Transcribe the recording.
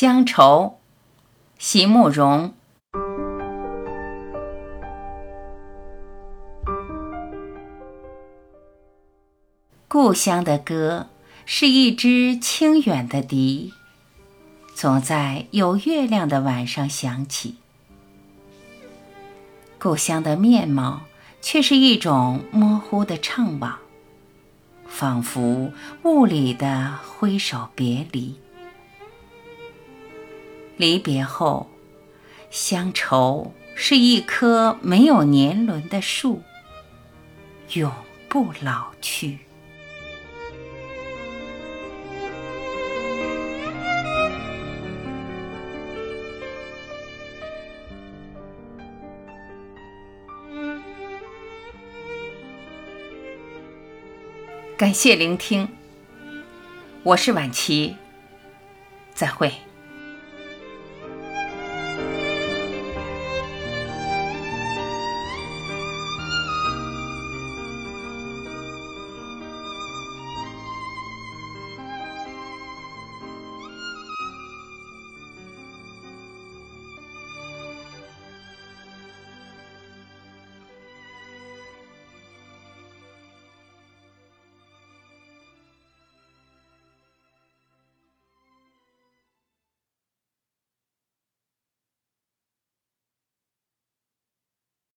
乡愁，席慕容。故乡的歌是一支清远的笛，总在有月亮的晚上响起。故乡的面貌却是一种模糊的怅惘，仿佛雾里的挥手别离。离别后，乡愁是一棵没有年轮的树，永不老去。感谢聆听，我是晚琪，再会。